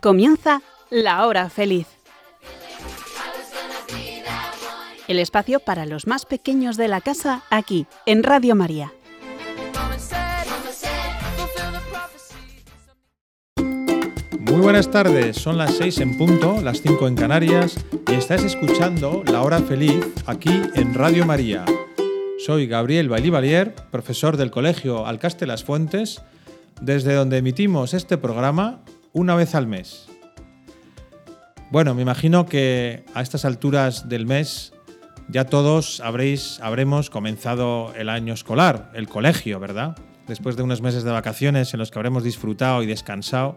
Comienza La Hora Feliz. El espacio para los más pequeños de la casa aquí, en Radio María. Muy buenas tardes, son las 6 en punto, las 5 en Canarias y estás escuchando La Hora Feliz aquí en Radio María. Soy Gabriel Bailivalier, profesor del Colegio Alcaste Las Fuentes, desde donde emitimos este programa una vez al mes. Bueno, me imagino que a estas alturas del mes ya todos habréis, habremos comenzado el año escolar, el colegio, ¿verdad? Después de unos meses de vacaciones en los que habremos disfrutado y descansado,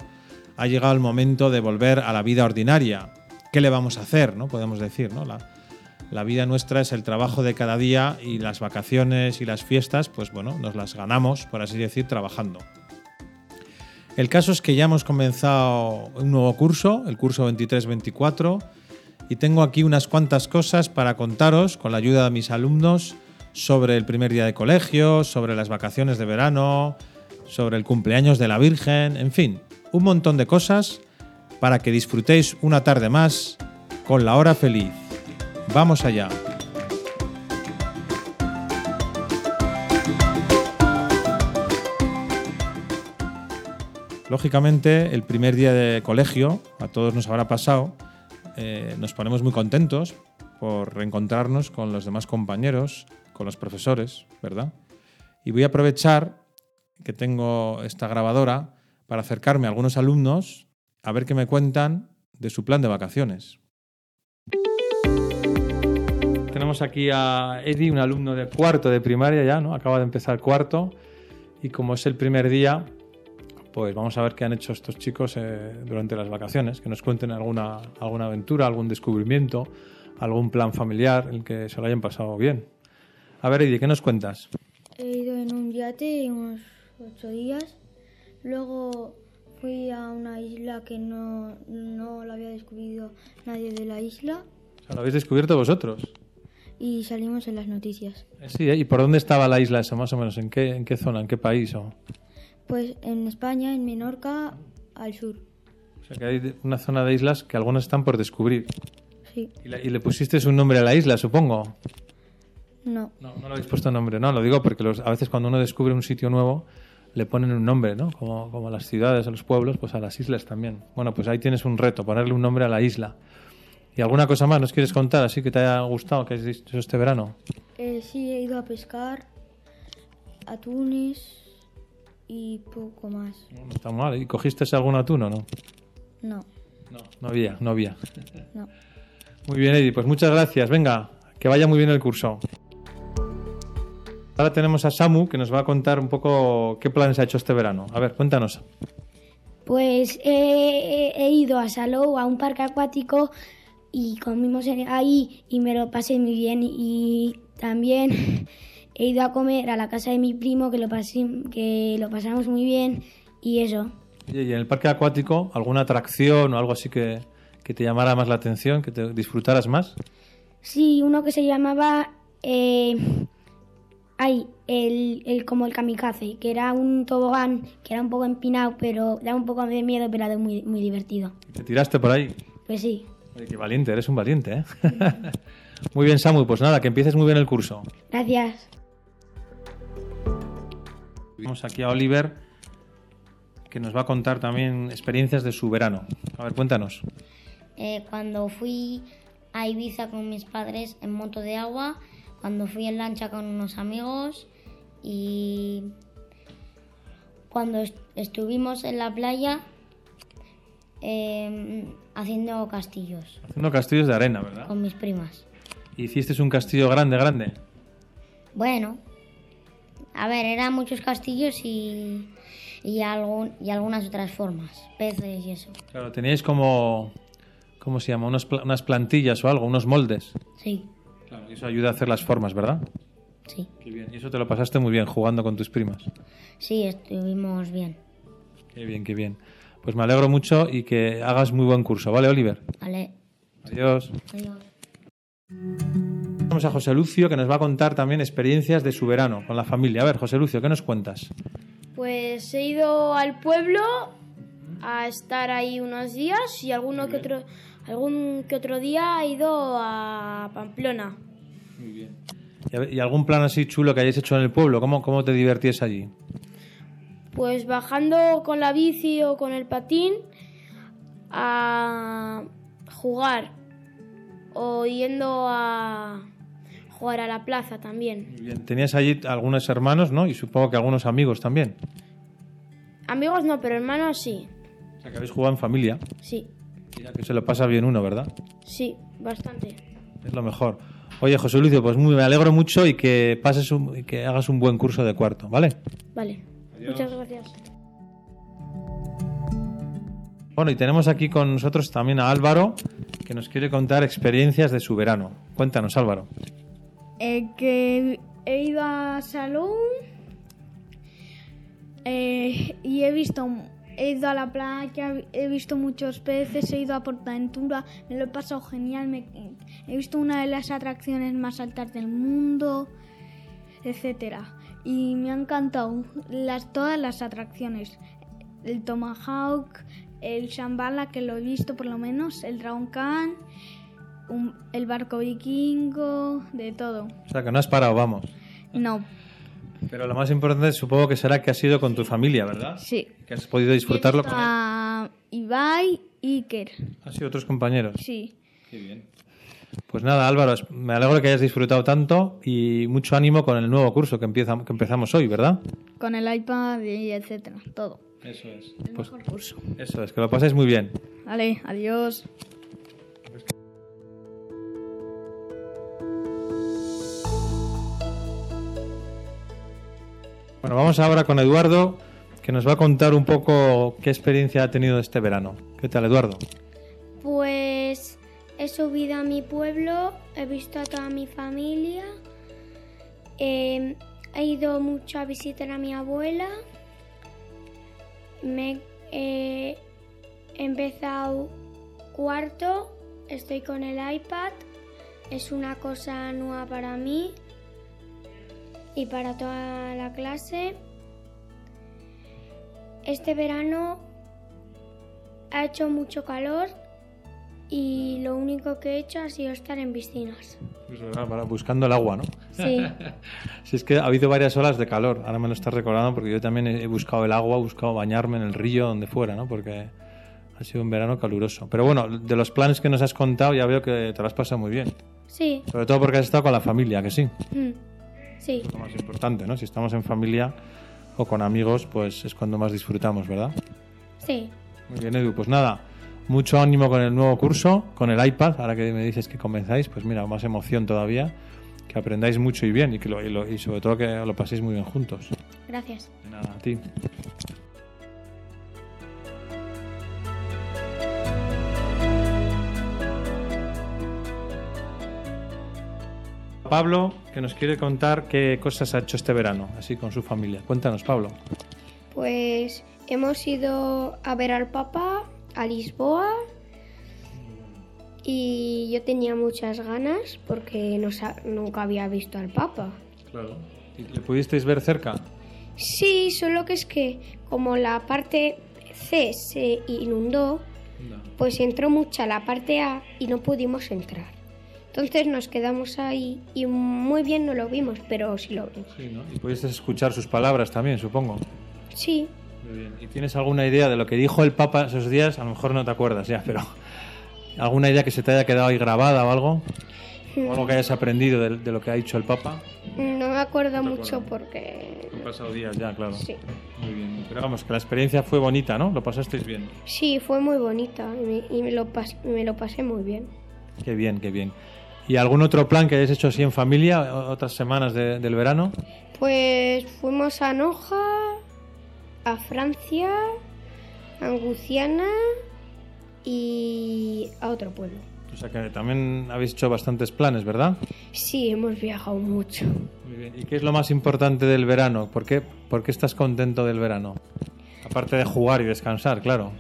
ha llegado el momento de volver a la vida ordinaria. ¿Qué le vamos a hacer? ¿no? Podemos decir, ¿no? La, la vida nuestra es el trabajo de cada día y las vacaciones y las fiestas, pues bueno, nos las ganamos, por así decir, trabajando. El caso es que ya hemos comenzado un nuevo curso, el curso 23-24, y tengo aquí unas cuantas cosas para contaros con la ayuda de mis alumnos sobre el primer día de colegio, sobre las vacaciones de verano, sobre el cumpleaños de la Virgen, en fin, un montón de cosas para que disfrutéis una tarde más con la hora feliz. Vamos allá. Lógicamente, el primer día de colegio, a todos nos habrá pasado, eh, nos ponemos muy contentos por reencontrarnos con los demás compañeros, con los profesores, ¿verdad? Y voy a aprovechar que tengo esta grabadora para acercarme a algunos alumnos a ver qué me cuentan de su plan de vacaciones. Tenemos aquí a Eddie, un alumno de cuarto de primaria ya, ¿no? Acaba de empezar cuarto y como es el primer día, pues vamos a ver qué han hecho estos chicos eh, durante las vacaciones, que nos cuenten alguna, alguna aventura, algún descubrimiento, algún plan familiar en el que se lo hayan pasado bien. A ver, Eddie, ¿qué nos cuentas? He ido en un yate unos ocho días. Luego fui a una isla que no, no la había descubierto nadie de la isla O sea, ¿Lo habéis descubierto vosotros? y salimos en las noticias. Eh, Sí, ¿eh? ¿y por dónde estaba la isla esa, más o menos? ¿En qué, en qué zona, en qué país? O... Pues en España, en Menorca, al sur. o sea, que hay una zona de islas que algunas están por descubrir. Sí, Y, la- y le pusisteis un nombre a la isla, supongo. no. No, no le habéis puesto nombre, no, lo digo porque los- a veces cuando uno descubre un sitio nuevo le ponen un nombre, ¿no? Como, como a las ciudades, a los pueblos, pues a las islas también. Bueno, pues ahí tienes un reto, ponerle un nombre a la isla. ¿Y alguna cosa más nos quieres contar así que te haya gustado, que has hecho este verano? Eh, sí, he ido a pescar atunes y poco más. No está mal. ¿Y cogiste algún atún o no? No, No, no había, no había. no. Muy bien, Eddie, pues muchas gracias. Venga, que vaya muy bien el curso. Ahora tenemos a Samu que nos va a contar un poco qué planes ha hecho este verano. A ver, cuéntanos. Pues he, he ido a Salou, a un parque acuático, y comimos en- ahí y me lo pasé muy bien. Y también he ido a comer a la casa de mi primo, que lo, que lo pasamos muy bien, y eso. ¿Y en el parque acuático alguna atracción o algo así que, que te llamara más la atención, que te disfrutaras más? Sí, uno que se llamaba... Eh, ay, el, el, como el kamikaze, que era un tobogán que era un poco empinado, pero daba un poco de miedo, pero era muy, muy divertido. ¿Te tiraste por ahí? Pues sí. Oye, qué valiente, eres un valiente, ¿eh? muy bien, Samu, pues nada, que empieces muy bien el curso. Gracias. Vamos aquí a Oliver, que nos va a contar también experiencias de su verano. A ver, cuéntanos. Eh, cuando fui a Ibiza con mis padres en moto de agua, cuando fui en lancha con unos amigos y cuando est- estuvimos en la playa eh, haciendo castillos Haciendo castillos de arena, ¿verdad? con mis primas. ¿Hiciste un castillo grande, grande? Bueno, a ver, eran muchos castillos y, y, algún, y algunas otras formas, peces y eso. Claro, teníais como... ¿Cómo se llama? Unos unas plantillas o algo, unos moldes. Sí, Claro, y eso ayuda a hacer las formas, ¿verdad? sí, Qué bien. Y eso te lo pasaste muy bien jugando con tus primas. sí, estuvimos bien. Qué bien, qué bien. Pues me alegro mucho y que hagas muy buen curso, ¿vale, Oliver? Vale, Adiós. adiós. Vamos a José Lucio que nos va a contar también experiencias de su verano con la familia. A ver, José Lucio, ¿qué nos cuentas? Pues he ido al pueblo a estar ahí unos días y alguno que otro, algún que otro día he ido a Pamplona. Muy bien. ¿Y algún plan así chulo que hayáis hecho en el pueblo? ¿Cómo, cómo te divertías allí? Pues bajando con la bici o con el patín a jugar o yendo a jugar a la plaza también. Bien. Tenías allí algunos hermanos, ¿no? Y supongo que algunos amigos también. Amigos no, pero hermanos sí. O sea, que habéis jugado en familia. Sí. Mira que se lo pasa bien uno, ¿verdad? Sí, bastante. Es lo mejor. Oye, José Lucio, pues muy, me alegro mucho y que pases un, y que hagas un buen curso de cuarto, ¿vale? Vale. Muchas gracias. Bueno, y tenemos aquí con nosotros también a Álvaro, que nos quiere contar experiencias de su verano. Cuéntanos, Álvaro. Eh, que he ido a Salón eh, y he visto, he ido a la playa, he visto muchos peces, he ido a Portaventura, me lo he pasado genial, me- he visto una de las atracciones más altas del mundo, etcétera. Y me han encantado las, todas las atracciones. El Tomahawk, el Shambhala, que lo he visto por lo menos, el Dragon Khan, un- el barco vikingo, de todo. O sea, que no has parado, vamos. No, Pero lo más importante supongo que será que has ido con tu familia, ¿verdad? sí. Que has podido disfrutarlo con A Ibai y Iker, Has sido otros compañeros. sí. Pues nada, Álvaro, me alegro que hayas disfrutado tanto y mucho ánimo con el nuevo curso que, empieza, que empezamos hoy, ¿verdad? Con el iPad y etcétera, todo. Eso es. El mejor curso. Eso es, que lo paséis muy bien. Vale, adiós. Bueno, vamos ahora con Eduardo, que nos va a contar un poco qué experiencia ha tenido este verano. ¿Qué tal, Eduardo? Pues he subido a mi pueblo, he visto a toda mi familia, eh, he ido mucho a visitar a mi abuela, me he empezado cuarto, estoy con el iPad, es una cosa nueva para mí y para toda la clase. Este verano ha hecho mucho calor y lo único que he hecho ha sido estar en piscinas. Pues, para- buscando el agua, ¿no? Sí, Si es que ha habido varias olas de calor, ahora me lo estás recordando porque yo también he buscado el agua, he buscado bañarme en el río, donde fuera, ¿no? Porque ha sido un verano caluroso. Pero bueno, de los planes que nos has contado ya veo que te lo has pasado muy bien. sí, Sobre todo porque has estado con la familia, que sí. mm, sí, Lo más importante, ¿no? Si estamos en familia o con amigos, pues es cuando más disfrutamos, ¿verdad? sí. Muy bien, Edu. Pues nada, mucho ánimo con el nuevo curso, con el iPad. Ahora que me dices que comenzáis, pues mira, más emoción todavía. Que aprendáis mucho y bien y, que lo- y lo- y sobre todo que lo paséis muy bien juntos. Gracias. Nada, a ti. Pablo, que nos quiere contar qué cosas ha hecho este verano, así con su familia. Cuéntanos, Pablo. Pues hemos ido a ver al Papa a Lisboa y yo tenía muchas ganas porque no nunca había visto al Papa. Claro. ¿Le pudisteis ver cerca? Sí, solo que es que como la parte C se inundó, pues entró mucha la parte A y no pudimos entrar. Entonces nos quedamos ahí y muy bien no lo vimos, pero sí lo vimos. Sí, ¿no? Y pudiste escuchar sus palabras también, supongo. Sí, Muy bien. ¿Y tienes alguna idea de lo que dijo el Papa esos días? A lo mejor no te acuerdas ya, pero ¿alguna idea que se te haya quedado ahí grabada o algo? ¿O algo que hayas aprendido de, de lo que ha dicho el Papa? no me acuerdo te mucho porque... Han pasado días ya, claro. Sí. Muy bien. Pero vamos, que la experiencia fue bonita, ¿no? Lo pasasteis bien. Sí, fue muy bonita y me, y me lo, pas- me lo pasé muy bien. Qué bien, qué bien. ¿Y algún otro plan que hayas hecho así en familia, otras semanas de- del verano? Pues fuimos a Noja, a Francia, a Anguciana y a otro pueblo. O sea que también habéis hecho bastantes planes, ¿verdad? Sí, hemos viajado mucho. Muy bien. ¿Y qué es lo más importante del verano? ¿Por qué, por qué estás contento del verano? Aparte de jugar y descansar, claro.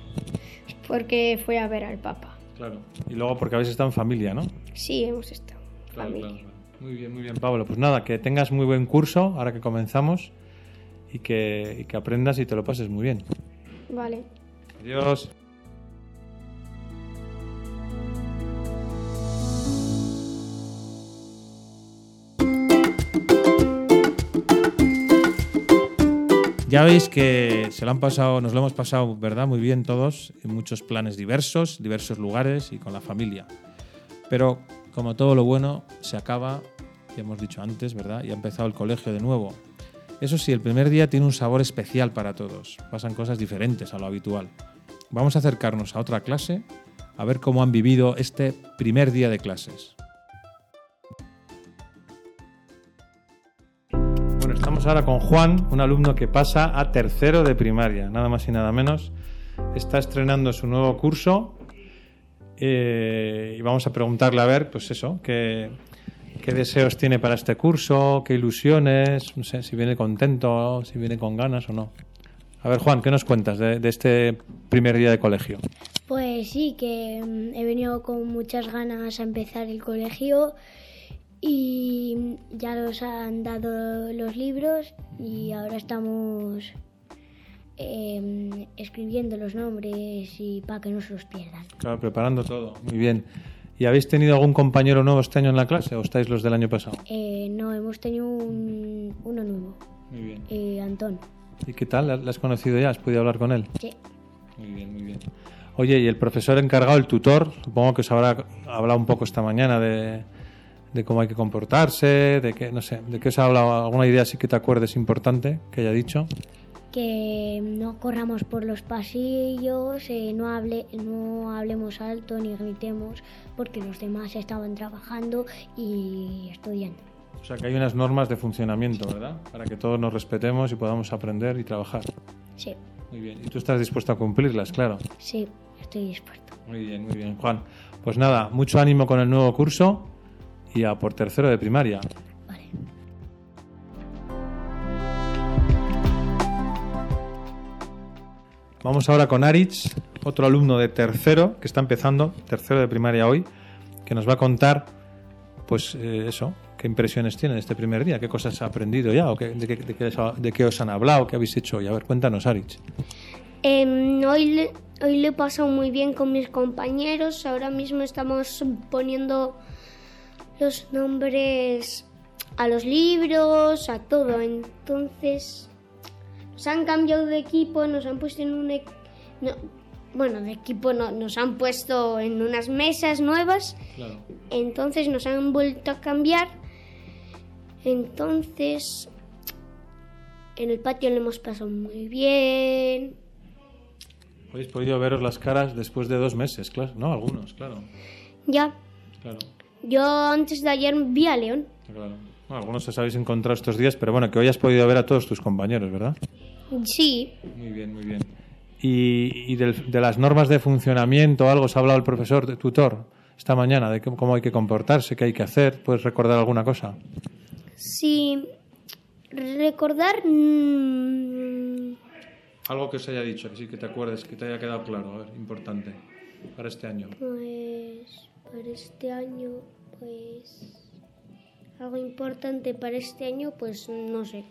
Porque fui a ver al Papa. Claro. Y luego porque habéis estado en familia, ¿no? Sí, hemos estado en familia. Muy bien, muy bien, Pablo. Pues nada, que tengas muy buen curso ahora que comenzamos y que, y que aprendas y te lo pases muy bien. Vale. Adiós. Ya veis que se lo han pasado, nos lo hemos pasado, ¿verdad? Muy bien todos, en muchos planes diversos, diversos lugares y con la familia. Pero como todo lo bueno, se acaba, ya hemos dicho antes, ¿verdad? Y ha empezado el colegio de nuevo. Eso sí, el primer día tiene un sabor especial para todos. Pasan cosas diferentes a lo habitual. Vamos a acercarnos a otra clase a ver cómo han vivido este primer día de clases. Ahora con Juan, un alumno que pasa a tercero de primaria, nada más y nada menos. Está estrenando su nuevo curso eh, y vamos a preguntarle a ver, pues eso, qué, qué deseos tiene para este curso, qué ilusiones, no sé, si viene contento, si viene con ganas o no. A ver, Juan, ¿qué nos cuentas de, de este primer día de colegio? Pues sí, que mm, he venido con muchas ganas a empezar el colegio y ya nos han dado los libros y ahora estamos em, escribiendo los nombres y para que no se los pierdan. Claro, preparando todo, muy bien. ¿Y habéis tenido algún compañero nuevo este año en la clase o estáis los del año pasado? Eh, no, hemos tenido un- uno nuevo, Muy bien. eh, Antón. ¿Y qué tal? ¿Le has conocido ya? ¿Has podido hablar con él? Sí. Muy bien, muy bien. Oye, y el profesor encargado, el tutor, supongo que os habrá hablado un poco esta mañana de, de cómo hay que comportarse, de qué, no sé, de qué os ha hablado, alguna idea así que te acuerdes importante que haya dicho. que no corramos por los pasillos, eh, no, hable, no hablemos alto ni gritemos porque los demás estaban trabajando y estudiando. O sea, que hay unas normas de funcionamiento, ¿verdad? Para que todos nos respetemos y podamos aprender y trabajar. Sí, Muy bien. Y tú estás dispuesto a cumplirlas, claro. sí, estoy dispuesto. Muy bien, muy bien, Juan. Pues nada, mucho ánimo con el nuevo curso y a por tercero de primaria. Vale. Vamos ahora con Aritz, otro alumno de tercero que está empezando, tercero de primaria hoy, que nos va a contar, pues eh, eso, qué impresiones tiene de este primer día, qué cosas ha aprendido ya, o qué- de, qué, de qué os ha- de qué os han hablado, qué habéis hecho hoy. A ver, cuéntanos, Aritz. Em, hoy, le, hoy lo he pasado muy bien con mis compañeros. Ahora mismo estamos poniendo los nombres a los libros, a todo. Entonces, nos han cambiado de equipo, nos han puesto en un... e- no, bueno, de equipo no, nos han puesto en unas mesas nuevas. Claro. Entonces nos han vuelto a cambiar. Entonces, en el patio lo hemos pasado muy bien. Habéis podido veros las caras después de dos meses, claro, ¿no? Algunos, claro. Ya, Claro, yo antes de ayer vi a León. claro. Bueno, algunos os habéis encontrado estos días, pero bueno, que hoy has podido ver a todos tus compañeros, ¿verdad? Sí, Muy bien, muy bien. ¿Y, y del- de las normas de funcionamiento algo os ha hablado el profesor, de tutor, esta mañana, de cómo, cómo hay que comportarse, qué hay que hacer? ¿Puedes recordar alguna cosa? sí. Recordar. mm, Algo que os haya dicho, que sí que te acuerdes, que te haya quedado claro, a ver, importante, para este año. Pues. Para este año, pues. Algo importante para este año, pues no sé.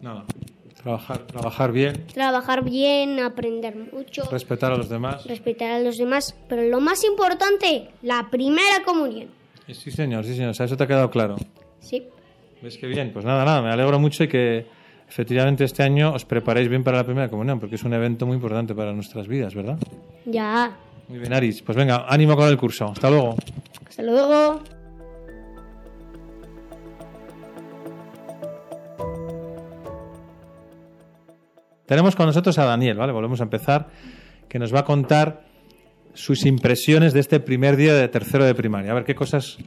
Nada. Trabajar, trabajar bien, Trabajar bien, aprender mucho, respetar a los demás. respetar a los demás. Pero lo más importante, la primera comunión. Sí, señor, sí, señor. O sea, eso te ha quedado claro. Sí. ¿Ves qué bien? Pues nada, nada, me alegro mucho y que efectivamente este año os preparéis bien para la primera comunión, porque es un evento muy importante para nuestras vidas, ¿verdad? Ya. Muy bien, Aris. Pues venga, ánimo con el curso. Hasta luego. Hasta luego. Tenemos con nosotros a Daniel, ¿vale? Volvemos a empezar, que nos va a contar sus impresiones de este primer día de tercero de primaria. A ver, ¿qué cosas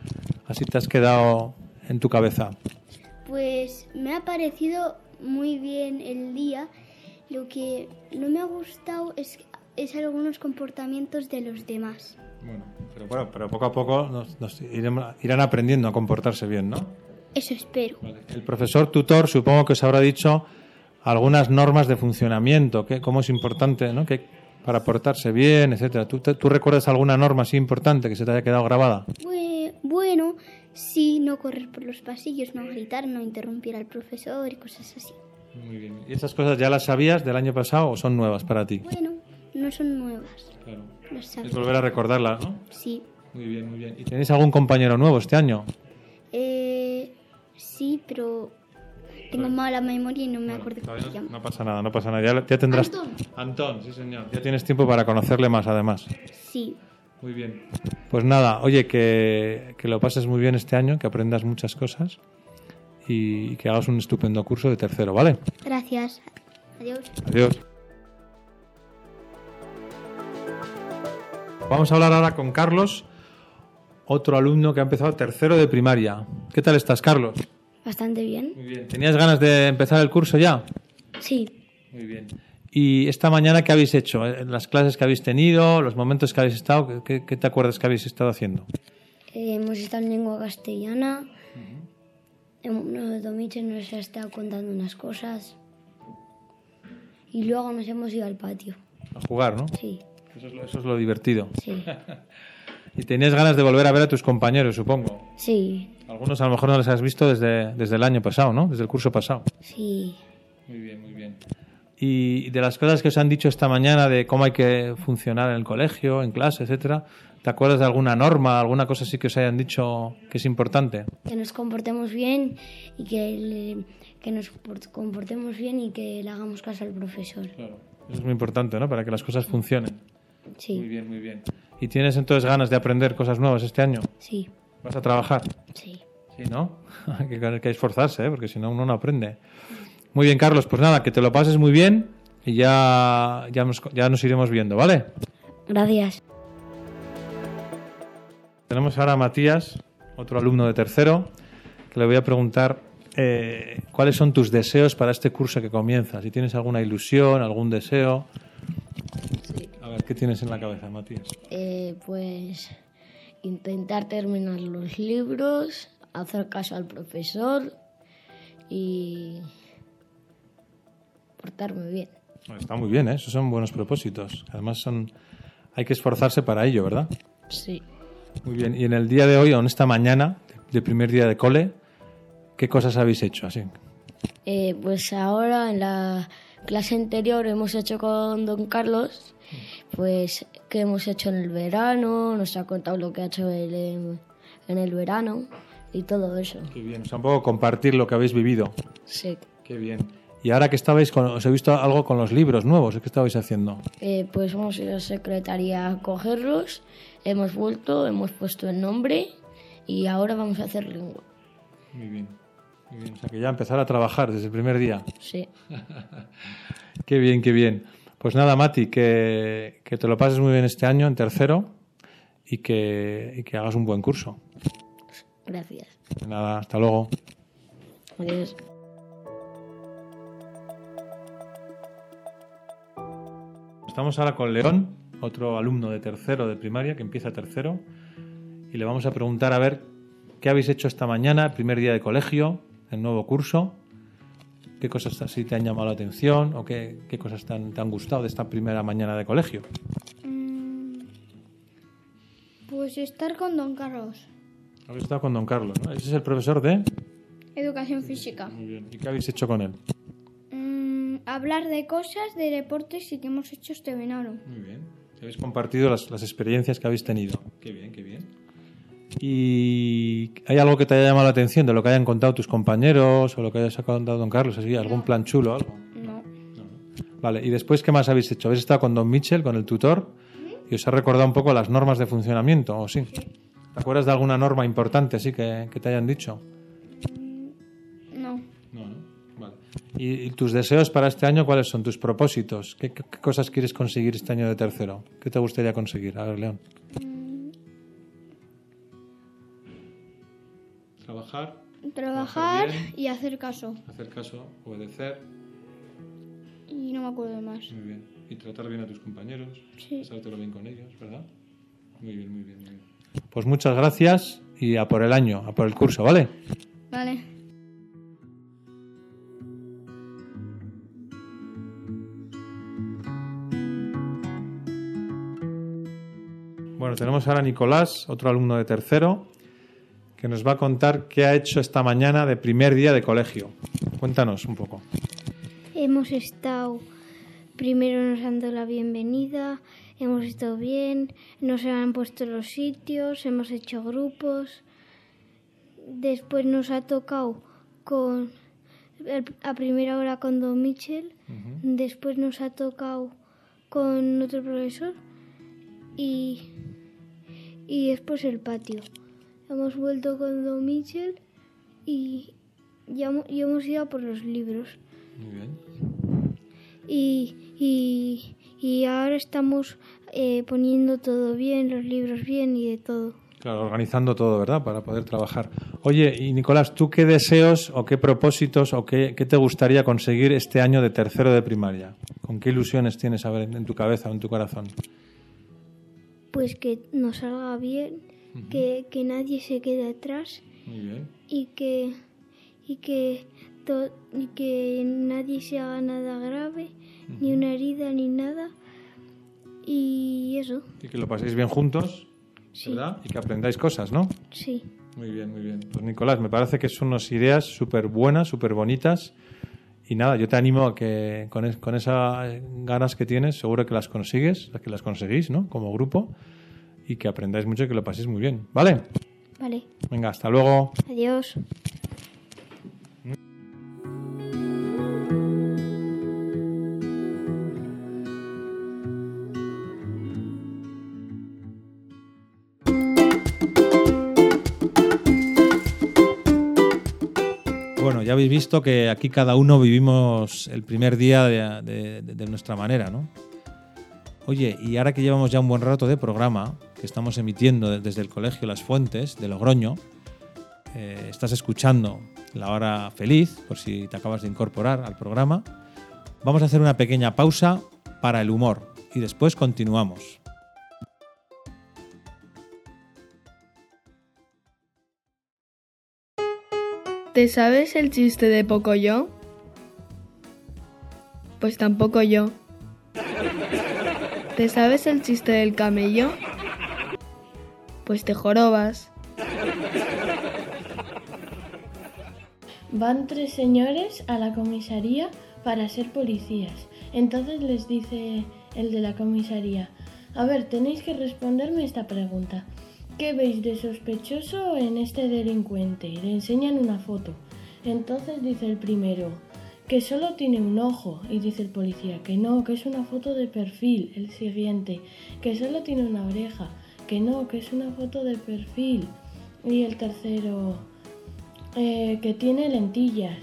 así te has quedado en tu cabeza? Pues me ha parecido muy bien el día. Lo que no me ha gustado es, es algunos comportamientos de los demás. Bueno, pero bueno, pero poco a poco nos, nos iremos- irán aprendiendo a comportarse bien, ¿no? Eso espero. El profesor tutor supongo que os habrá dicho algunas normas de funcionamiento, que, cómo es importante, ¿no? Que para portarse bien, etcétera. ¿Tú, te- ¿Tú recuerdas alguna norma así importante que se te haya quedado grabada? Bue- Bueno, sí, no correr por los pasillos, no gritar, no interrumpir al profesor y cosas así. Muy bien. ¿Y esas cosas ya las sabías del año pasado o son nuevas para ti? Bueno, no son nuevas. Claro. Es volver a recordarlas, ¿no? Sí. Muy bien, muy bien. ¿Y tenéis algún compañero nuevo este año? Eh, sí, pero tengo mala memoria y no me acuerdo cómo se llama. No pasa nada, no pasa nada. Ya, ya tendrás. Antón. Antón, sí, señor. Ya tienes tiempo para conocerle más, además. Sí. Muy bien. Pues nada, oye, que, que lo pases muy bien este año, que aprendas muchas cosas y que hagas un estupendo curso de tercero, ¿vale? Gracias. Adiós. Adiós. Vamos a hablar ahora con Carlos, otro alumno que ha empezado tercero de primaria. ¿Qué tal estás, Carlos? Bastante bien. Muy bien. ¿Tenías ganas de empezar el curso ya? Sí. Muy bien. ¿Y esta mañana qué habéis hecho? ¿En las clases que habéis tenido, los momentos que habéis estado? ¿Qué, qué te acuerdas que habéis estado haciendo? Eh, hemos estado en lengua castellana. Uno de Domiche nos ha estado contando unas cosas. Y luego nos hemos ido al patio. A jugar, ¿no? Sí, Eso es lo, eso es lo divertido. sí, Y tenías ganas de volver a ver a tus compañeros, supongo. sí, Algunos a lo mejor no les has visto desde, desde el año pasado, ¿no? Desde el curso pasado. sí. Muy bien, muy bien. Y de las cosas que os han dicho esta mañana de cómo hay que funcionar en el colegio, en clase, etcétera, ¿te acuerdas de alguna norma, alguna cosa así que os hayan dicho que es importante? Que nos comportemos bien y que, le- que nos por- comportemos bien y que le hagamos caso al profesor. Claro. Eso es muy importante, ¿no? Para que las cosas funcionen. Muy Sí, bien, muy bien. ¿Y tienes entonces ganas de aprender cosas nuevas este año? sí, ¿Vas a trabajar? sí. Sí, ¿no? hay, que, hay que esforzarse, ¿eh? porque si no uno no aprende. Muy bien, Carlos, pues nada, que te lo pases muy bien y ya, ya, nos, ya nos iremos viendo, ¿vale? Gracias. Tenemos ahora a Matías, otro alumno de tercero, que le voy a preguntar eh, cuáles son tus deseos para este curso que comienza. Si tienes alguna ilusión, algún deseo. Ver, ¿qué tienes en la cabeza, Matías? Eh, pues intentar terminar los libros, hacer caso al profesor y portarme bien. Está muy bien, ¿eh? esos son buenos propósitos. Además, son hay que esforzarse para ello, ¿verdad? Sí. Muy bien. Y en el día de hoy, o en esta mañana, de primer día de cole, ¿qué cosas habéis hecho así? Eh, pues ahora en la clase anterior hemos hecho con don Carlos, pues qué hemos hecho en el verano, nos ha contado lo que ha hecho él en, en el verano y todo eso. Qué bien. O sea, un poco compartir lo que habéis vivido. Sí. Qué bien. Y ahora que estabais con, os he visto algo con los libros nuevos, ¿qué estabais haciendo? Eh, pues hemos ido a secretaría a cogerlos, hemos vuelto, hemos puesto el nombre y ahora vamos a hacer lengua. Muy bien. Muy bien. O sea, que ya empezar a trabajar desde el primer día. Sí. Qué bien, qué bien. Pues nada, Mati, que, que te lo pases muy bien este año en tercero y que, y que hagas un buen curso. Gracias. Nada, hasta luego. Adiós. Estamos ahora con León, otro alumno de tercero de primaria que empieza tercero, y le vamos a preguntar a ver qué habéis hecho esta mañana, el primer día de colegio, el nuevo curso, qué cosas así te han llamado la atención o qué, qué cosas te han, te han gustado de esta primera mañana de colegio. Mm, Pues estar con don Carlos. Habéis estado con don Carlos, ¿no? Ese es el profesor de... Educación física. Muy bien. ¿Y qué habéis hecho con él? Mm, hablar de cosas, de deportes y que hemos hecho este verano. Muy bien. Habéis compartido las, las experiencias que habéis tenido. Qué bien, qué bien. ¿Y hay algo que te haya llamado la atención de lo que hayan contado tus compañeros o lo que hayas contado don Carlos? Así, ¿Algún plan chulo o algo? No. Vale, ¿y después qué más habéis hecho? ¿Habéis estado con don Mitchell, con el tutor? ¿Y os ha recordado un poco las normas de funcionamiento o sí? ¿Te acuerdas de alguna norma importante así que, que te hayan dicho? No. No, ¿no? Vale. ¿Y, y tus deseos para este año cuáles son? ¿Tus propósitos? ¿Qué, qué- qué cosas quieres conseguir este año de tercero? ¿Qué te gustaría conseguir? A ver, León. Trabajar, Trabajar bien. y hacer caso. hacer caso, obedecer. Y no me acuerdo de más. Muy bien. Y tratar bien a tus compañeros. Sí. Pasártelo bien con ellos, ¿verdad? Muy bien, muy bien, muy bien. Pues muchas gracias y a por el año, a por el curso, ¿vale? Vale. Bueno, tenemos ahora a Nicolás, otro alumno de tercero, que nos va a contar qué ha hecho esta mañana de primer día de colegio. Cuéntanos un poco. hemos estado, primero nos han dado la bienvenida, hemos estado bien, nos han puesto los sitios, hemos hecho grupos. Después nos ha tocado con a primera hora con Don Mitchell, después nos ha tocado con otro profesor y, y después el patio. Hemos vuelto con Don Mitchell y, ya, y hemos ido a por los libros. Muy bien. Y, y, y ahora estamos eh, poniendo todo bien, los libros bien y de todo. Claro, organizando todo, ¿verdad? Para poder trabajar. Oye, y Nicolás, ¿tú qué deseos o qué propósitos o qué, qué te gustaría conseguir este año de tercero de primaria? ¿Con qué ilusiones tienes a ver, en tu cabeza o en tu corazón? Pues que nos salga bien, que, que nadie se quede atrás Muy bien. y que, y que, to- y que nadie se haga nada grave, ni una herida, ni nada. Y eso, Y que lo paséis bien juntos, sí, ¿verdad? Y que aprendáis cosas, ¿no? sí. Muy bien, muy bien. Pues Nicolás, me parece que son unas ideas súper buenas, súper bonitas. Y nada, yo te animo a que con, es- con esas ganas que tienes, seguro que las consigues, que las conseguís, ¿no? Como grupo. Y que aprendáis mucho y que lo paséis muy bien. ¿Vale? Vale, Venga, hasta luego. adiós. Bueno, ya habéis visto que aquí cada uno vivimos el primer día de, de- nuestra manera, ¿no? Oye, y ahora que llevamos ya un buen rato de programa, que estamos emitiendo de- desde el Colegio Las Fuentes de Logroño, eh, estás escuchando La Hora Feliz, por si te acabas de incorporar al programa, vamos a hacer una pequeña pausa para el humor y después continuamos. ¿Te sabes el chiste de Pocoyo? Pues tampoco yo. ¿Te sabes el chiste del camello? Pues te jorobas. Van tres señores a la comisaría para ser policías. Entonces les dice el de la comisaría, a ver, tenéis que responderme esta pregunta. ¿Qué veis de sospechoso en este delincuente? Le enseñan una foto. Entonces dice el primero, que solo tiene un ojo. Y dice el policía, que no, que es una foto de perfil. El siguiente, que solo tiene una oreja. Que no, que es una foto de perfil. Y el tercero, eh, que tiene lentillas.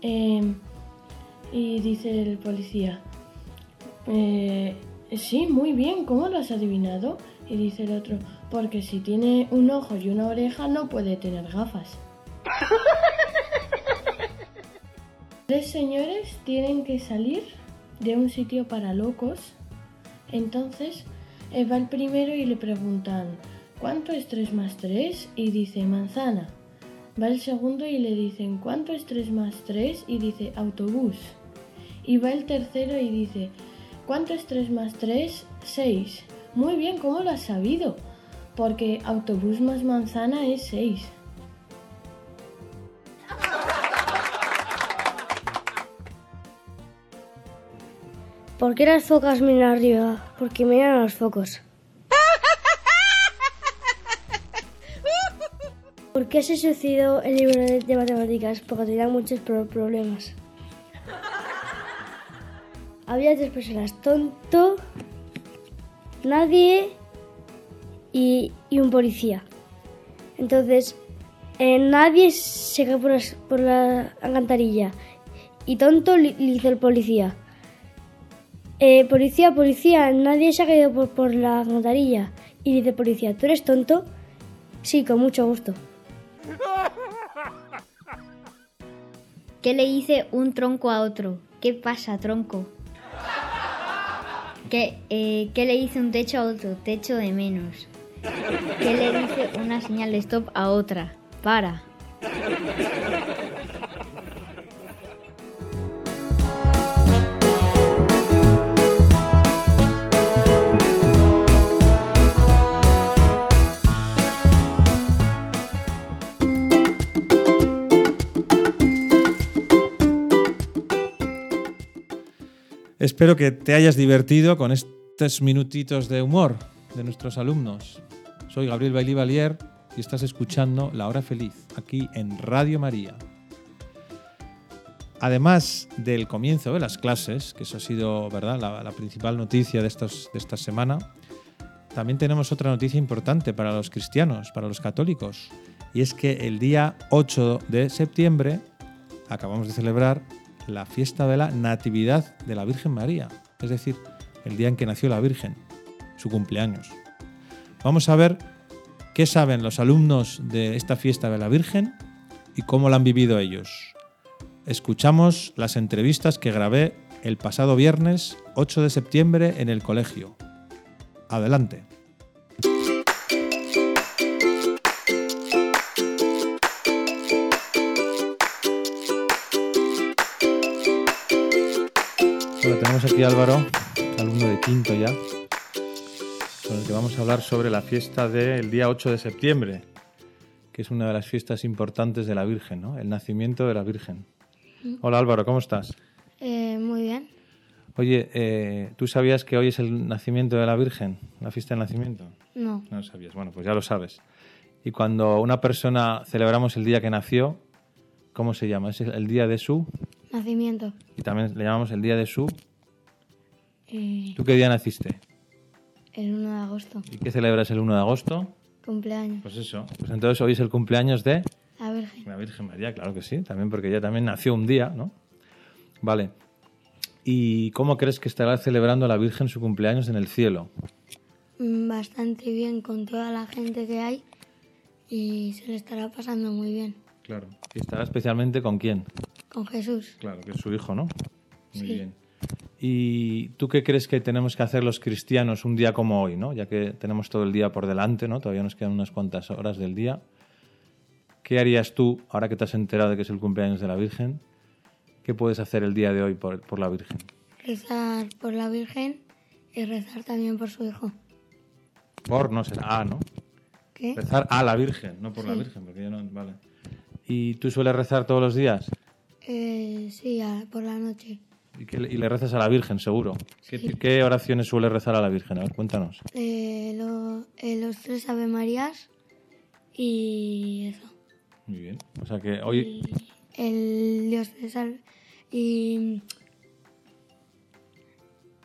Em, y dice el policía, eh, sí, muy bien, ¿cómo lo has adivinado? Y dice el otro, porque si tiene un ojo y una oreja no puede tener gafas. Tres señores tienen que salir de un sitio para locos. Entonces va el primero y le preguntan, ¿cuánto es 3 más 3? Y dice, manzana. Va el segundo y le dicen, ¿cuánto es 3 más 3? Y dice, autobús. Y va el tercero y dice, ¿cuánto es 3 más 3? 6. Muy bien, ¿cómo lo has sabido? Porque autobús más manzana es 6. ¿Por qué las focas miran arriba? Porque miran a los focos. ¿Por qué se suicidó el libro de, matemáticas? Porque tenía muchos pro- problemas. Había tres personas, tonto, nadie y, un policía. Entonces, eh, nadie se cae por, la alcantarilla y tonto le hizo el policía. Eh, policía, policía, nadie se ha caído por, por la alcantarilla. Y dice policía, ¿tú eres tonto? Sí, con mucho gusto. ¿Qué le dice un tronco a otro? ¿Qué pasa, tronco? ¿Qué, eh, ¿Qué le dice un techo a otro? Techo de menos. ¿Qué le dice una señal de stop a otra? Para. Espero que te hayas divertido con estos minutitos de humor de nuestros alumnos. Soy Gabriel Bailí Valier y estás escuchando La Hora Feliz aquí en Radio María. Además del comienzo de las clases, que eso ha sido ¿verdad? La, principal noticia de, estos, de esta semana, también tenemos otra noticia importante para los cristianos, para los católicos, y es que el día 8 de septiembre acabamos de celebrar la fiesta de la Natividad de la Virgen María, es decir, el día en que nació la Virgen, su cumpleaños. Vamos a ver qué saben los alumnos de esta fiesta de la Virgen y cómo la han vivido ellos. Escuchamos las entrevistas que grabé el pasado viernes 8 de septiembre en el colegio. Adelante. Tenemos aquí a Álvaro, alumno de quinto ya, con el que vamos a hablar sobre la fiesta del día 8 de septiembre, que es una de las fiestas importantes de la Virgen, ¿no? El nacimiento de la Virgen. Hola Álvaro, ¿cómo estás? Eh, muy bien. Oye, eh, ¿tú sabías que hoy es el nacimiento de la Virgen, la fiesta del nacimiento? No. No lo sabías. Bueno, pues ya lo sabes. Y cuando una persona celebramos el día que nació, ¿cómo se llama? ¿Es el día de su? Nacimiento. Y también le llamamos el día de su. Eh, ¿Tú qué día naciste? El 1 de agosto. ¿Y qué celebras el 1 de agosto? Cumpleaños. Pues eso. Pues entonces hoy es el cumpleaños de. La Virgen. La Virgen María, claro que sí. También porque ella también nació un día, ¿no? Vale. ¿Y cómo crees que estará celebrando la Virgen su cumpleaños en el cielo? Mm, bastante bien con toda la gente que hay y se le estará pasando muy bien. Claro. ¿Y estará especialmente con quién? Con Jesús. Claro, que es su hijo, ¿no? Muy Sí. bien. ¿Y tú qué crees que tenemos que hacer los cristianos un día como hoy, ¿no? Ya que tenemos todo el día por delante, ¿no? Todavía nos quedan unas cuantas horas del día. ¿Qué harías tú, ahora que te has enterado de que es el cumpleaños de la Virgen? ¿Qué puedes hacer el día de hoy por, por la Virgen? Rezar por la Virgen y rezar también por su hijo. Por, no será A, ¿no? ¿Qué? Rezar a la Virgen, no por la. Virgen, porque ya no... Vale. ¿Y tú sueles rezar todos los días? Eh, sí, a- por la noche. ¿Y, le- y le rezas a la Virgen, seguro? ¿Qué, qué oraciones sueles rezar a la Virgen? A ver, cuéntanos. Eh, lo- eh, los tres Ave Marías y eso. Muy bien. O sea que hoy... El Dios te salve y,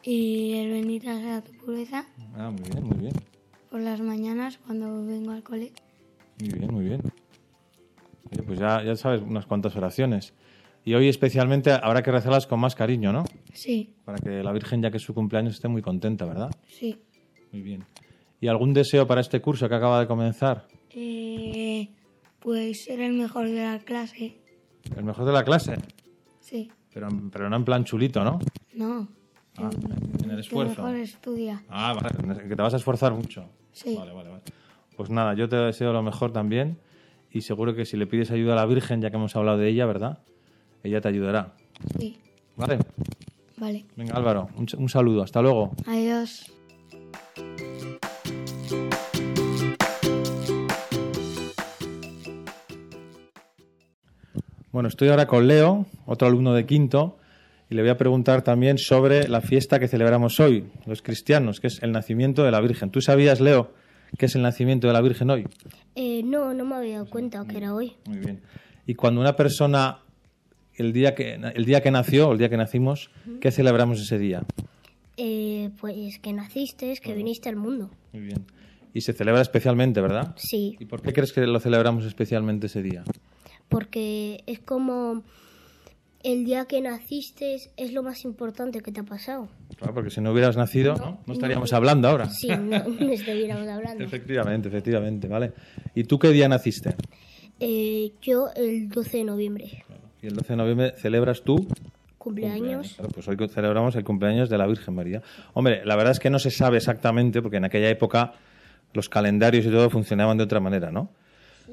y el bendita sea tu pureza Ah, muy bien, muy bien. por las mañanas cuando vengo al cole. Muy bien, muy bien. Oye, pues ya, ya sabes unas cuantas oraciones. Y hoy especialmente habrá que rezarlas con más cariño, ¿no? Sí, Para que la Virgen, ya que es su cumpleaños, esté muy contenta, ¿verdad? sí. Muy bien. ¿Y algún deseo para este curso que acaba de comenzar? Eh, pues ser el mejor de la clase. El mejor de la clase. Sí, Pero, pero no en plan chulito, ¿no? no. Ah, en el Que esfuerzo. mejor estudia. Ah, vale, que te vas a esforzar mucho. Sí. Vale, vale, vale. Pues nada, yo te deseo lo mejor también y seguro que si le pides ayuda a la Virgen, ya que hemos hablado de ella, ¿verdad? Ella te ayudará. Sí, ¿Vale? vale. Venga, Álvaro, un, un saludo. Hasta luego. Adiós. Bueno, estoy ahora con Leo, otro alumno de quinto, y le voy a preguntar también sobre la fiesta que celebramos hoy, los cristianos, que es el nacimiento de la Virgen. ¿Tú sabías, Leo, qué es el nacimiento de la Virgen hoy? Eh, no, no me había dado cuenta que era hoy. Muy bien. Y cuando una persona, el día que, el día que nació, el día que nacimos, ¿qué celebramos ese día? Eh, pues que naciste, que viniste al mundo. Muy bien. Y se celebra especialmente, ¿verdad? Sí, ¿Y por qué crees que lo celebramos especialmente ese día? porque es como el día que naciste es lo más importante que te ha pasado. Claro, porque si no hubieras nacido, ¿no? No estaríamos hablando ahora. Sí, no, estuviéramos hablando. Efectivamente, efectivamente, ¿vale? ¿Y tú qué día naciste? Eh, yo el 12 de noviembre, Y el 12 de noviembre celebras tú cumpleaños. Claro, pues hoy celebramos el cumpleaños de la Virgen María. Hombre, la verdad es que no se sabe exactamente, porque en aquella época los calendarios y todo funcionaban de otra manera, ¿no?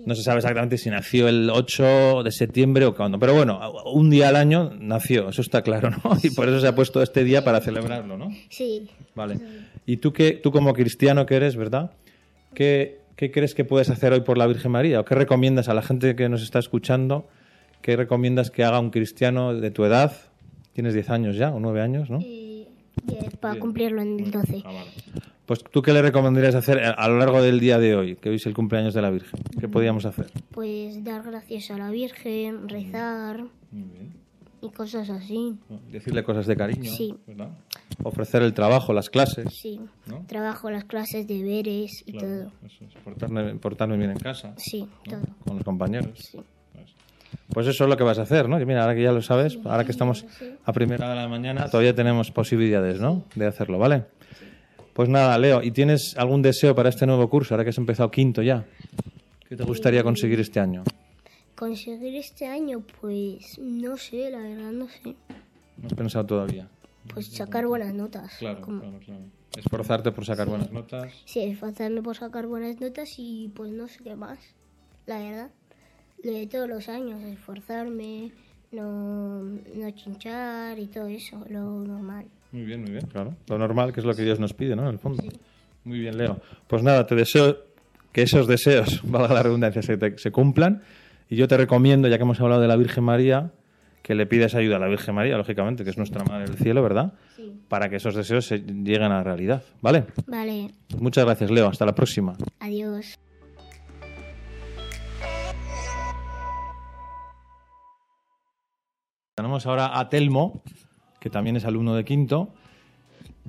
No se sabe exactamente si nació el 8 de septiembre o cuándo. Pero bueno, un día al año nació, eso está claro, ¿no? Y por eso se ha puesto este día para celebrarlo, ¿no? Sí. Vale. ¿Y tú, qué, tú como cristiano que eres, verdad? ¿Qué, ¿Qué crees que puedes hacer hoy por la Virgen María? ¿O qué recomiendas a la gente que nos está escuchando? ¿Qué recomiendas que haga un cristiano de tu edad? Tienes 10 años ya, o 9 años, ¿no? Eh, para cumplirlo en el 12. Ah, pues tú qué le recomendarías hacer a lo largo del día de hoy, que hoy es el cumpleaños de la Virgen. ¿Qué podríamos hacer? Pues dar gracias a la Virgen, rezar y cosas así. Decirle cosas de cariño. Sí. Ofrecer el trabajo, las clases. Sí. Trabajo, las clases, deberes y todo. Eso es. Portarme, portarme, bien en casa. Sí, todo. Con los compañeros. Sí. Pues eso es lo que vas a hacer, ¿no? Que mira, ahora que ya lo sabes, ahora que estamos a primera hora de la mañana, todavía tenemos posibilidades, ¿no? De hacerlo, ¿vale? Pues nada, Leo, ¿y tienes algún deseo para este nuevo curso, ahora que has empezado quinto ya? ¿Qué te gustaría conseguir este año? Conseguir este año, pues no sé, la verdad no sé. ¿No has pensado todavía? Pues sacar buenas notas. Claro, claro, claro. Esforzarte por sacar buenas notas. Sí, esforzarme por sacar buenas notas y pues no sé qué más, la verdad. Lo de todos los años, esforzarme, no, no chinchar y todo eso, lo normal. Muy bien, muy bien, claro. Lo normal, que es lo que Dios nos pide, ¿no? En el fondo. Muy bien, Leo. Pues nada, te deseo que esos deseos, valga la redundancia, se, se cumplan. Y yo te recomiendo, ya que hemos hablado de la Virgen María, que le pidas ayuda a la Virgen María, lógicamente, que es nuestra Madre del Cielo, ¿verdad? Sí. Para que esos deseos se lleguen a la realidad, ¿vale? Vale. Pues muchas gracias, Leo. Hasta la próxima. Adiós. Tenemos ahora a Telmo, que también es alumno de quinto,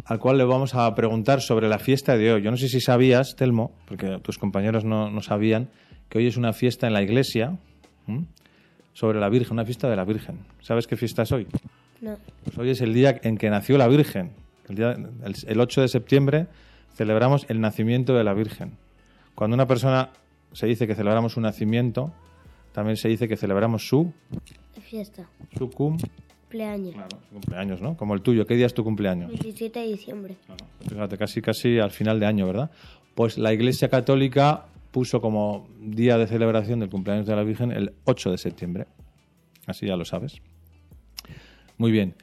al cual le vamos a preguntar sobre la fiesta de hoy. Yo no sé si sabías, Telmo, porque tus compañeros no, sabían, que hoy es una fiesta en la iglesia sobre la Virgen, una fiesta de la Virgen. ¿Sabes qué fiesta es hoy? No. Pues hoy es el día en que nació la Virgen. El, día, el 8 de septiembre celebramos el nacimiento de la Virgen. Cuando una persona se dice que celebramos un nacimiento, también se dice que celebramos su fiesta. Su cum cumpleaños. Claro, cumpleaños, ¿no? Como el tuyo. ¿Qué día es tu cumpleaños? 17 de diciembre. fíjate, casi, casi al final de año, ¿verdad? Pues la Iglesia Católica puso como día de celebración del cumpleaños de la Virgen el 8 de septiembre. Así ya lo sabes. Muy bien.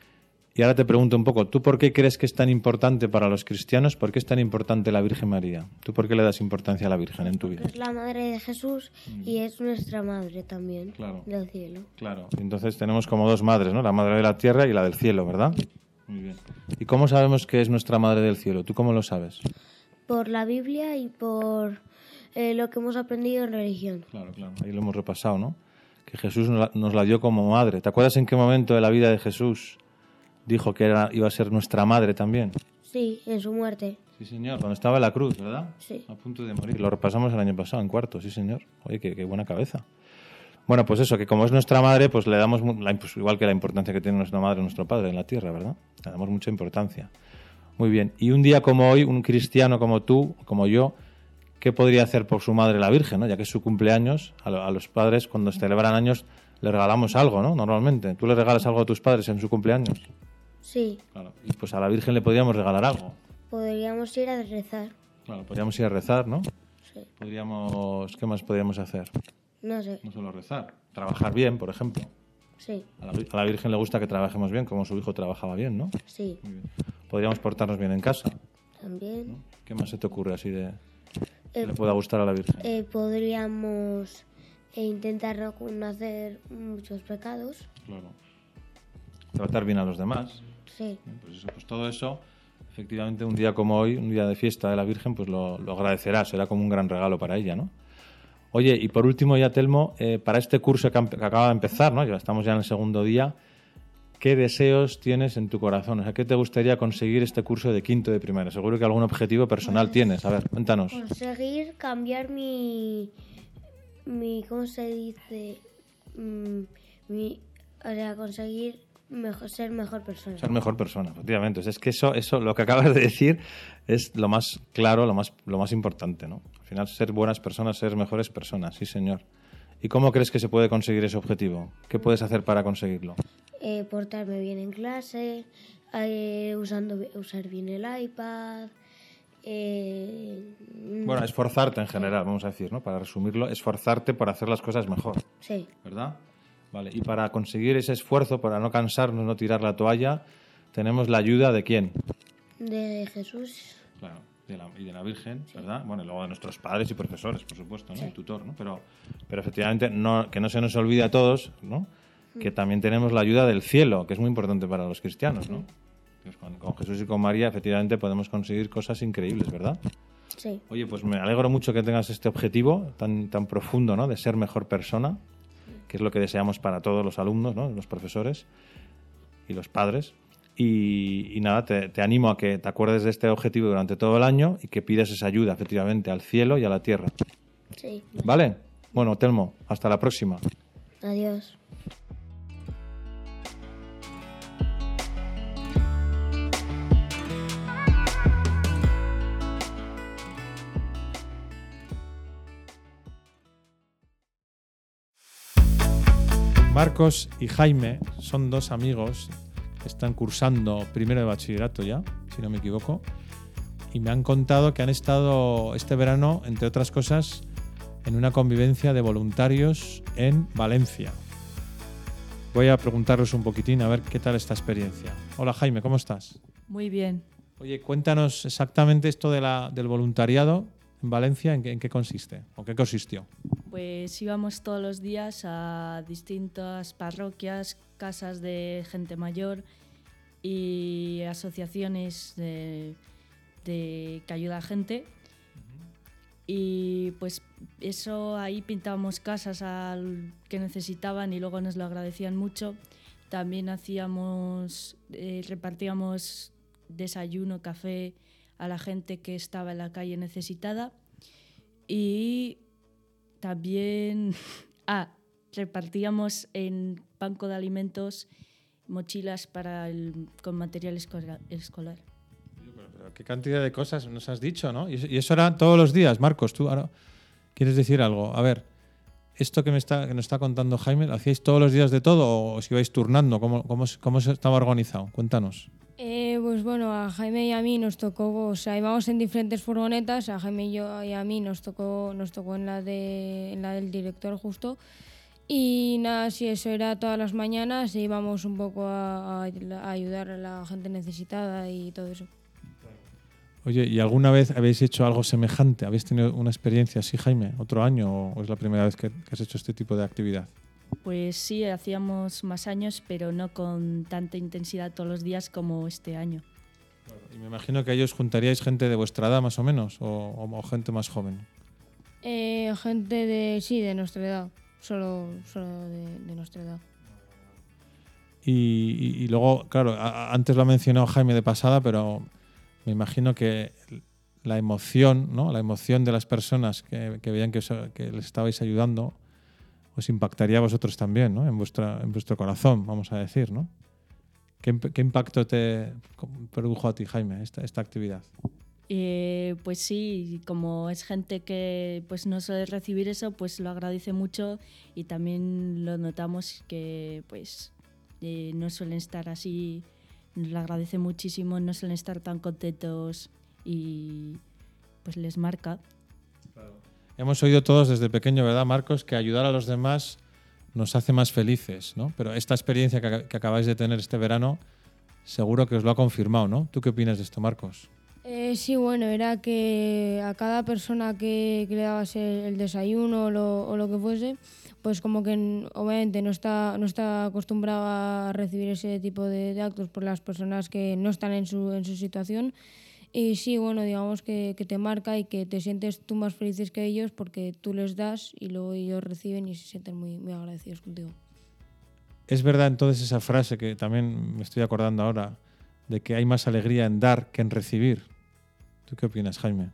Y ahora te pregunto un poco, ¿tú por qué crees que es tan importante para los cristianos? ¿Por qué es tan importante la Virgen María? ¿Tú por qué le das importancia a la Virgen en tu vida? Es la madre de Jesús y es nuestra madre también claro. del cielo. Claro, entonces tenemos como dos madres, ¿no? La madre de la tierra y la del cielo, ¿verdad? Muy bien. ¿Y cómo sabemos que es nuestra madre del cielo? ¿Tú cómo lo sabes? Por la Biblia y por eh, lo que hemos aprendido en religión. Claro, claro, ahí lo hemos repasado, ¿no? Que Jesús nos la dio como madre. ¿Te acuerdas en qué momento de la vida de Jesús dijo que era, iba a ser nuestra madre también. Sí, en su muerte. Sí, señor, cuando estaba en la cruz, ¿verdad? Sí. A punto de morir. Lo repasamos el año pasado, en cuarto, sí, señor. Oye, qué, buena cabeza. Bueno, pues eso, que como es nuestra madre, pues le damos, pues igual que la importancia que tiene nuestra madre y nuestro padre en la tierra, ¿verdad? Le damos mucha importancia. Muy bien. Y un día como hoy, un cristiano como tú, como yo, ¿qué podría hacer por su madre la Virgen, ¿no? Ya que es su cumpleaños, a, a los padres cuando celebran años le regalamos algo, ¿no? Normalmente. ¿Tú le regalas algo a tus padres en su cumpleaños? Sí. Claro. Y pues a la Virgen le podríamos regalar algo. Podríamos ir a rezar. Claro, podríamos ir a rezar, ¿no? Sí. Podríamos... ¿Qué más podríamos hacer? No sé. No solo rezar. Trabajar bien, por ejemplo. Sí. A la, Virgen le gusta que trabajemos bien, como su hijo trabajaba bien, ¿no? Sí. Podríamos portarnos bien en casa. También. ¿Qué más se te ocurre así de... que le pueda gustar a la Virgen? Eh, podríamos intentar no hacer muchos pecados. Claro. Tratar bien a los demás. Sí. Pues, pues, todo eso, efectivamente, un día como hoy, un día de fiesta de la Virgen, pues lo, agradecerá, será como un gran regalo para ella, ¿no? Oye, y por último ya, Telmo, eh, para este curso que, acaba de empezar, ¿no? Ya estamos ya en el segundo día, ¿qué deseos tienes en tu corazón? O sea, ¿qué te gustaría conseguir este curso de quinto de primaria? Seguro que algún objetivo personal pues tienes. A ver, cuéntanos. Conseguir cambiar mi, mi ¿cómo se dice? Mm, mi, o sea, conseguir Mejor, ser mejor persona. Ser mejor persona, efectivamente. Es que eso, eso, lo que acabas de decir es lo más claro, lo más, lo más importante, ¿no? Al final, ser buenas personas, ser mejores personas, sí, señor. ¿Y cómo crees que se puede conseguir ese objetivo? ¿Qué puedes hacer para conseguirlo? Eh, portarme bien en clase, eh, usando, usar bien el iPad. Eh, bueno, esforzarte en general, vamos a decir, ¿no? Para resumirlo, esforzarte por hacer las cosas mejor. Sí. ¿Verdad? Vale, y para conseguir ese esfuerzo, para no cansarnos, no tirar la toalla, tenemos la ayuda de quién? De Jesús. Claro, y de la Virgen, ¿verdad? Bueno, y luego de nuestros padres y profesores, por supuesto, ¿no? El tutor, ¿no? Pero, pero efectivamente, no, que no se nos olvide a todos, ¿no? Que mm. también tenemos la ayuda del cielo, que es muy importante para los cristianos, ¿no? Pues con, con Jesús y con María efectivamente podemos conseguir cosas increíbles, ¿verdad? Sí. Oye, pues me alegro mucho que tengas este objetivo tan, tan profundo, ¿no? De ser mejor persona, que es lo que deseamos para todos los alumnos, ¿no? Los profesores y los padres. Y, y nada, te, te animo a que te acuerdes de este objetivo durante todo el año y que pidas esa ayuda, efectivamente, al cielo y a la tierra. Sí. ¿Vale? Bueno, Telmo, hasta la próxima. Adiós. Marcos y Jaime son dos amigos que están cursando primero de bachillerato ya, si no me equivoco, y me han contado que han estado este verano, entre otras cosas, en una convivencia de voluntarios en Valencia. Voy a preguntaros un poquitín a ver qué tal esta experiencia. Hola Jaime, ¿cómo estás? Muy bien. Oye, cuéntanos exactamente esto de la, del voluntariado en Valencia, ¿en qué, en qué consiste? ¿O qué consistió? Pues íbamos todos los días a distintas parroquias, casas de gente mayor y asociaciones de, de que ayuda a gente. Y pues eso ahí pintábamos casas al que necesitaban y luego nos lo agradecían mucho. También hacíamos, eh, repartíamos desayuno, café a la gente que estaba en la calle necesitada. Y también ah, repartíamos en banco de alimentos mochilas para el, con material escolar. Pero qué cantidad de cosas nos has dicho, ¿no? Y eso, era todos los días, Marcos. Tú ahora quieres decir algo. A ver, esto que, me está, que nos está contando Jaime, ¿lo hacíais todos los días de todo o os ibais turnando? ¿Cómo, cómo, cómo estaba organizado? Cuéntanos. Eh, pues bueno, a Jaime y a mí nos tocó, o sea, íbamos en diferentes furgonetas, a Jaime y, yo, y a mí nos tocó, nos tocó en, la de, en la del director justo. Y nada, si eso era todas las mañanas, e íbamos un poco a, a- ayudar a la gente necesitada y todo eso. Oye, ¿y alguna vez habéis hecho algo semejante? ¿Habéis tenido una experiencia así, Jaime, otro año o es la primera vez que has hecho este tipo de actividad? Pues sí, hacíamos más años, pero no con tanta intensidad todos los días como este año. Y me imagino que ahí os juntaríais gente de vuestra edad más o menos o, o- o gente más joven. Eh, gente de, sí, de nuestra edad, solo, solo de, de nuestra edad. Y, y- y luego, claro, a- a- antes lo ha mencionado Jaime de pasada, pero me imagino que la emoción, ¿no? La emoción de las personas que, que veían que, os- que les estabais ayudando os impactaría a vosotros también, ¿no? En, vuestra, en vuestro corazón, vamos a decir, ¿no? ¿Qué, qué impacto te produjo a ti, Jaime, esta, esta actividad? Eh, pues sí, como es gente que pues no suele recibir eso, pues lo agradece mucho y también lo notamos que pues eh, no suelen estar así, nos lo agradece muchísimo, no suelen estar tan contentos y pues les marca. Hemos oído todos desde pequeño, ¿verdad, Marcos? Que ayudar a los demás nos hace más felices, ¿no? Pero esta experiencia que, que acabáis de tener este verano, seguro que os lo ha confirmado, ¿no? ¿Tú qué opinas de esto, Marcos? Eh, sí, bueno, era que a cada persona que, que le dabas el, el desayuno o lo, o lo que fuese, pues como que obviamente no está, no está acostumbrado a recibir ese tipo de, de actos por las personas que no están en su, en su situación. Y sí, bueno, digamos que, que te marca y que te sientes tú más felices que ellos porque tú les das y luego ellos reciben y se sienten muy, muy agradecidos contigo. ¿Es verdad entonces esa frase que también me estoy acordando ahora, de que hay más alegría en dar que en recibir? ¿Tú qué opinas, Jaime?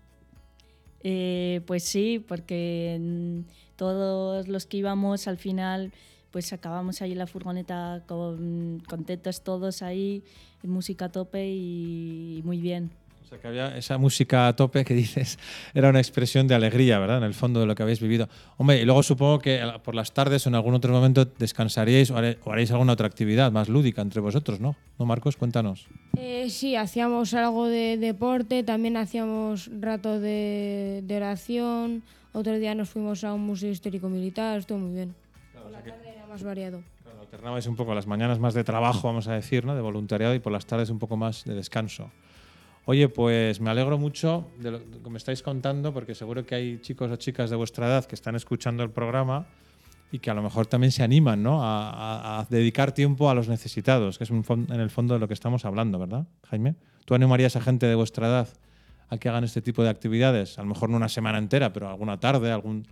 Eh, pues sí, porque todos los que íbamos al final, pues acabamos ahí en la furgoneta con, contentos todos ahí, música a tope y muy bien. O sea, que había esa música a tope que dices, era una expresión de alegría, ¿verdad? En el fondo de lo que habéis vivido. Hombre, y luego supongo que por las tardes o en algún otro momento descansaríais o haré- o haréis alguna otra actividad más lúdica entre vosotros, ¿no? ¿No, Marcos? Cuéntanos. Eh, sí, hacíamos algo de deporte, también hacíamos rato de, de oración, otro día nos fuimos a un museo histórico militar, estuvo muy bien. Por la tarde era más variado. Alternabais un poco las mañanas más de trabajo, vamos a decir, ¿no? De voluntariado y por las tardes un poco más de descanso. Oye, pues me alegro mucho de lo que me estáis contando porque seguro que hay chicos o chicas de vuestra edad que están escuchando el programa y que a lo mejor también se animan ¿no? a, dedicar tiempo a los necesitados, que es en el fondo de lo que estamos hablando, ¿verdad, Jaime? ¿Tú animarías a gente de vuestra edad a que hagan este tipo de actividades? A lo mejor no una semana entera, pero alguna tarde, algún...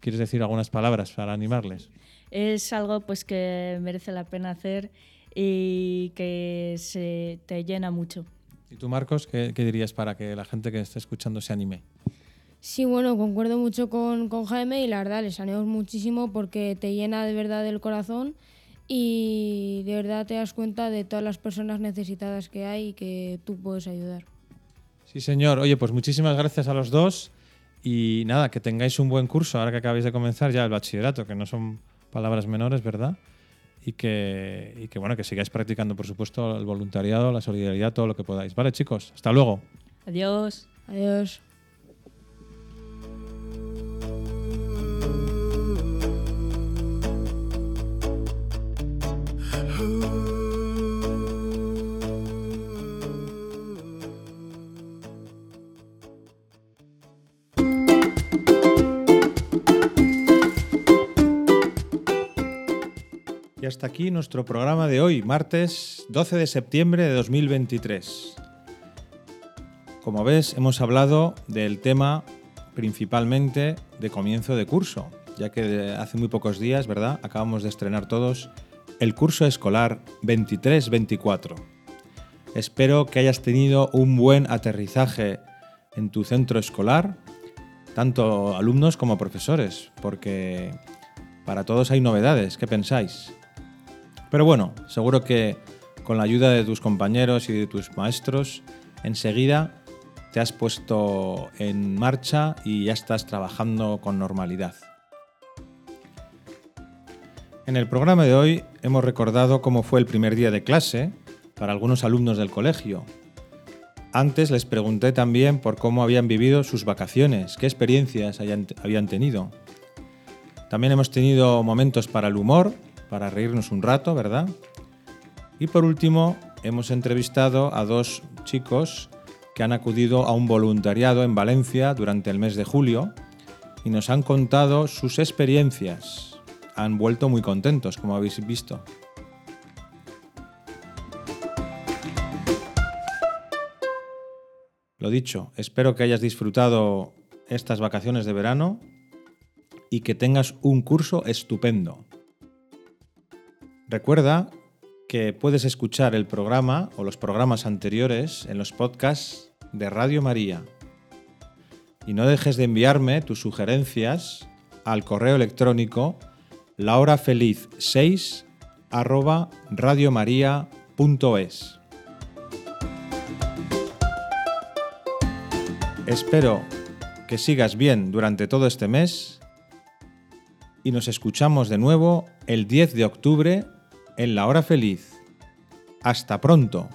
¿Quieres decir algunas palabras para animarles? Es algo pues que merece la pena hacer y que se te llena mucho. ¿Y tú, Marcos, qué, qué dirías para que la gente que esté escuchando se anime? Sí, bueno, concuerdo mucho con, con Jaime y la verdad les animo muchísimo porque te llena de verdad el corazón y de verdad te das cuenta de todas las personas necesitadas que hay y que tú puedes ayudar. Sí, señor. Oye, pues muchísimas gracias a los dos y nada, que tengáis un buen curso ahora que acabáis de comenzar ya el bachillerato, que no son palabras menores, ¿verdad? Y que, y que bueno, que sigáis practicando, por supuesto, el voluntariado, la solidaridad, todo lo que podáis. Vale, chicos, hasta luego. Adiós. Adiós. Y hasta aquí nuestro programa de hoy, martes 12 de septiembre de 2023. Como ves, hemos hablado del tema principalmente de comienzo de curso, ya que hace muy pocos días, ¿verdad? Acabamos de estrenar todos el curso escolar 23-24. Espero que hayas tenido un buen aterrizaje en tu centro escolar, tanto alumnos como profesores, porque para todos hay novedades. ¿Qué pensáis? Pero bueno, seguro que con la ayuda de tus compañeros y de tus maestros, enseguida te has puesto en marcha y ya estás trabajando con normalidad. En el programa de hoy hemos recordado cómo fue el primer día de clase para algunos alumnos del colegio. Antes les pregunté también por cómo habían vivido sus vacaciones, qué experiencias habían tenido. También hemos tenido momentos para el humor para reírnos un rato, ¿verdad? Y por último, hemos entrevistado a dos chicos que han acudido a un voluntariado en Valencia durante el mes de julio y nos han contado sus experiencias. Han vuelto muy contentos, como habéis visto. Lo dicho, espero que hayas disfrutado estas vacaciones de verano y que tengas un curso estupendo. Recuerda que puedes escuchar el programa o los programas anteriores en los podcasts de Radio María. Y no dejes de enviarme tus sugerencias al correo electrónico lahorafeliz6 arroba radiomaria.es. Espero que sigas bien durante todo este mes y nos escuchamos de nuevo el 10 de octubre en la hora feliz. Hasta pronto.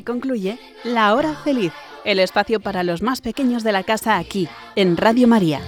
Así concluye La Hora Feliz, el espacio para los más pequeños de la casa aquí, en Radio María.